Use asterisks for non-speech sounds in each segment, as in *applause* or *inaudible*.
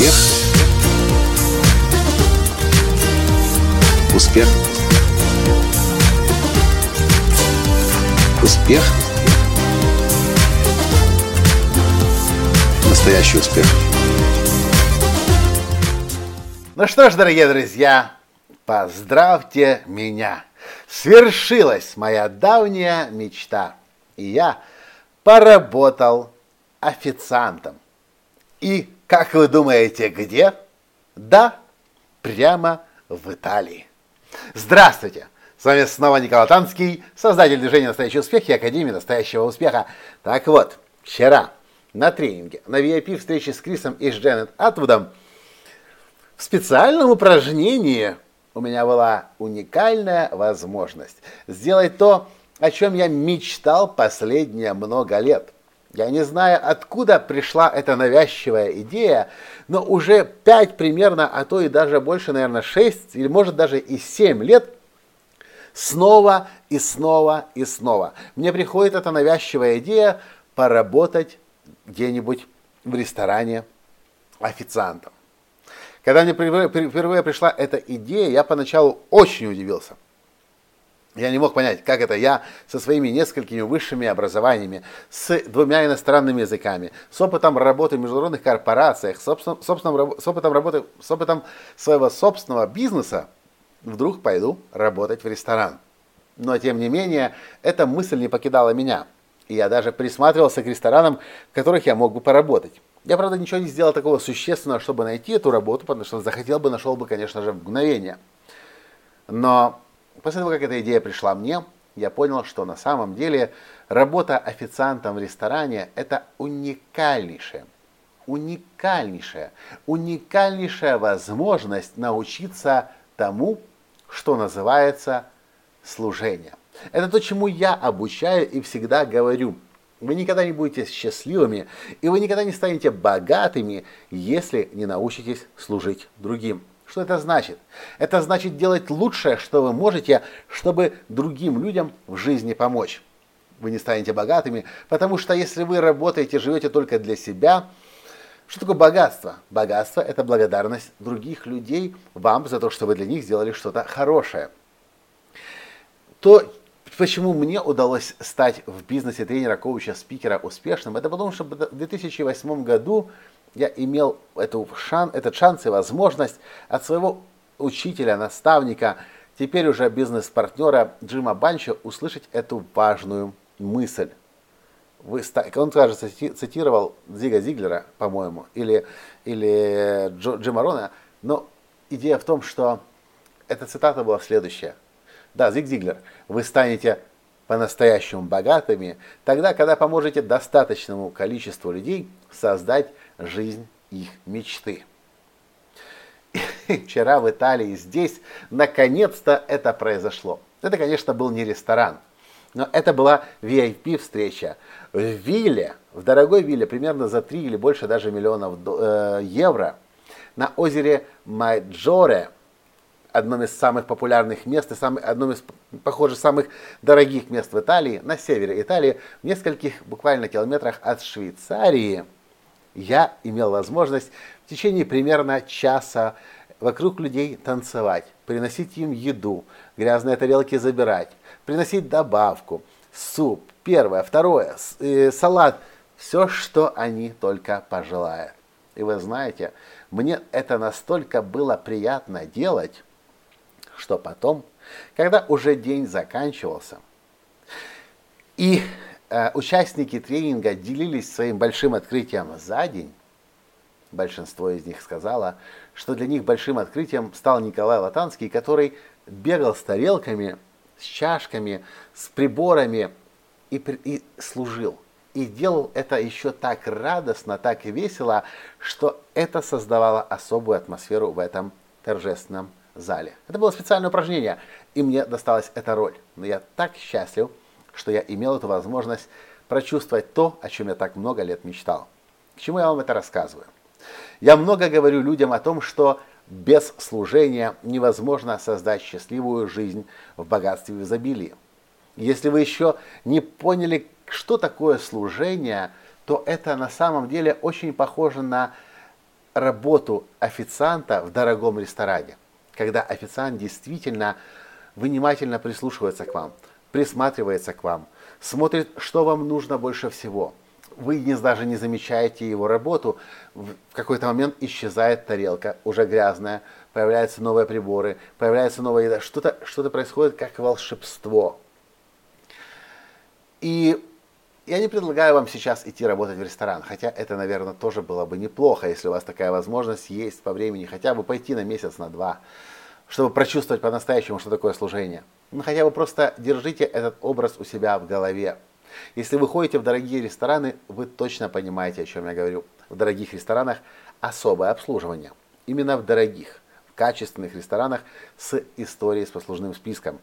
Успех. Успех. Успех. Настоящий успех. Ну что ж, дорогие друзья, поздравьте меня. Свершилась моя давняя мечта. И я поработал официантом. И, как вы думаете, где? Да, прямо в Италии. Здравствуйте! С вами снова Николай Танский, создатель движения «Настоящий успех» и Академии «Настоящего успеха». Так вот, вчера на тренинге, на VIP встрече с Крисом и с Дженнет Атвудом в специальном упражнении у меня была уникальная возможность сделать то, о чем я мечтал последние много лет. Я не знаю, откуда пришла эта навязчивая идея, но уже пять примерно, а то и даже больше, наверное, шесть или может даже и семь лет снова и снова и снова. Мне приходит эта навязчивая идея поработать где-нибудь в ресторане официантом. Когда мне впервые пришла эта идея, я поначалу очень удивился. Я не мог понять, как это я со своими несколькими высшими образованиями, с двумя иностранными языками, с опытом работы в международных корпорациях, с, собствен, с, опытом, работы, с опытом своего собственного бизнеса, вдруг пойду работать в ресторан. Но, тем не менее, эта мысль не покидала меня. И я даже присматривался к ресторанам, в которых я мог бы поработать. Я, правда, ничего не сделал такого существенного, чтобы найти эту работу, потому что захотел бы, нашел бы, конечно же, в мгновение. Но после того, как эта идея пришла мне, я понял, что на самом деле работа официантом в ресторане – это уникальнейшая, уникальнейшая, уникальнейшая возможность научиться тому, что называется служение. Это то, чему я обучаю и всегда говорю. Вы никогда не будете счастливыми, и вы никогда не станете богатыми, если не научитесь служить другим. Что это значит? Это значит делать лучшее, что вы можете, чтобы другим людям в жизни помочь. Вы не станете богатыми, потому что если вы работаете, живете только для себя, что такое богатство? Богатство – это благодарность других людей вам за то, что вы для них сделали что-то хорошее. То, Почему мне удалось стать в бизнесе тренера, коуча, спикера успешным? Это потому, что в 2008 году я имел эту шан, этот шанс и возможность от своего учителя, наставника, теперь уже бизнес-партнера Джима Банча услышать эту важную мысль. Вы, он, кажется, цитировал Зига Зиглера, по-моему, или, или Джо, Джима Рона, но идея в том, что эта цитата была следующая – да, Зиг Зиглер, вы станете по-настоящему богатыми тогда, когда поможете достаточному количеству людей создать жизнь их мечты. И *laughs* вчера в Италии здесь наконец-то это произошло. Это, конечно, был не ресторан, но это была VIP-встреча в вилле, в дорогой вилле, примерно за 3 или больше даже миллионов э, евро, на озере Майджоре – одном из самых популярных мест и самым, одном из, похоже, самых дорогих мест в Италии, на севере Италии, в нескольких буквально километрах от Швейцарии, я имел возможность в течение примерно часа вокруг людей танцевать, приносить им еду, грязные тарелки забирать, приносить добавку, суп, первое, второе, э, салат, все, что они только пожелают. И вы знаете, мне это настолько было приятно делать, что потом, когда уже день заканчивался, и участники тренинга делились своим большим открытием за день, большинство из них сказала, что для них большим открытием стал Николай Латанский, который бегал с тарелками, с чашками, с приборами и, и служил. И делал это еще так радостно, так весело, что это создавало особую атмосферу в этом торжественном зале. Это было специальное упражнение, и мне досталась эта роль. Но я так счастлив, что я имел эту возможность прочувствовать то, о чем я так много лет мечтал. К чему я вам это рассказываю? Я много говорю людям о том, что без служения невозможно создать счастливую жизнь в богатстве и изобилии. Если вы еще не поняли, что такое служение, то это на самом деле очень похоже на работу официанта в дорогом ресторане, когда официант действительно внимательно прислушивается к вам, присматривается к вам, смотрит, что вам нужно больше всего. Вы не, даже не замечаете его работу, в какой-то момент исчезает тарелка, уже грязная, появляются новые приборы, появляется новая еда, что-то что происходит как волшебство. И я не предлагаю вам сейчас идти работать в ресторан, хотя это, наверное, тоже было бы неплохо, если у вас такая возможность есть по времени, хотя бы пойти на месяц, на два, чтобы прочувствовать по-настоящему, что такое служение. Ну, хотя бы просто держите этот образ у себя в голове. Если вы ходите в дорогие рестораны, вы точно понимаете, о чем я говорю. В дорогих ресторанах особое обслуживание. Именно в дорогих, в качественных ресторанах с историей с послужным списком.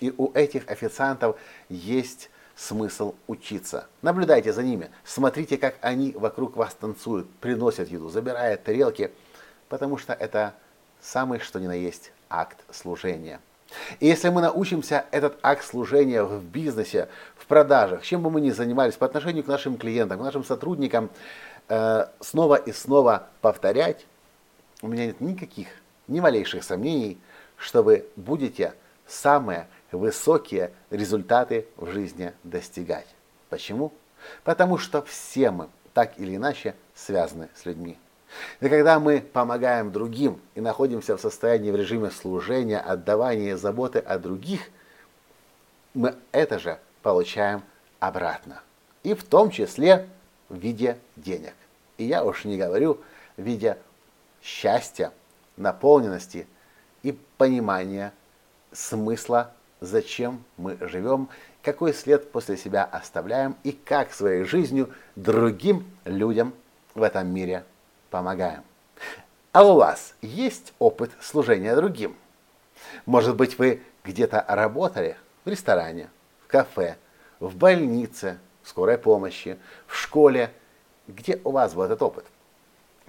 И у этих официантов есть смысл учиться. Наблюдайте за ними, смотрите, как они вокруг вас танцуют, приносят еду, забирают тарелки, потому что это самый что ни на есть акт служения. И если мы научимся этот акт служения в бизнесе, в продажах, чем бы мы ни занимались, по отношению к нашим клиентам, к нашим сотрудникам, э, снова и снова повторять, у меня нет никаких, ни малейших сомнений, что вы будете самые высокие результаты в жизни достигать. Почему? Потому что все мы так или иначе связаны с людьми. И когда мы помогаем другим и находимся в состоянии в режиме служения, отдавания заботы о других, мы это же получаем обратно. И в том числе в виде денег. И я уж не говорю в виде счастья, наполненности и понимания смысла, зачем мы живем, какой след после себя оставляем и как своей жизнью другим людям в этом мире помогаем. А у вас есть опыт служения другим? Может быть, вы где-то работали в ресторане, в кафе, в больнице, в скорой помощи, в школе. Где у вас был этот опыт?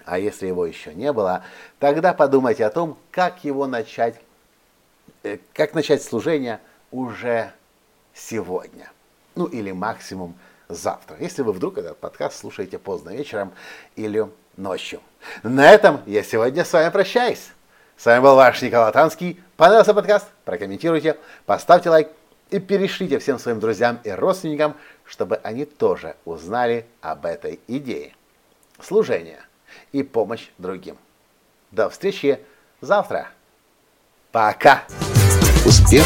А если его еще не было, тогда подумайте о том, как его начать, э, как начать служение уже сегодня. Ну или максимум завтра, если вы вдруг этот подкаст слушаете поздно вечером или ночью. На этом я сегодня с вами прощаюсь. С вами был ваш Николай Танский. Понравился подкаст? Прокомментируйте, поставьте лайк и перешлите всем своим друзьям и родственникам, чтобы они тоже узнали об этой идее. Служение и помощь другим. До встречи завтра. Пока. Успех.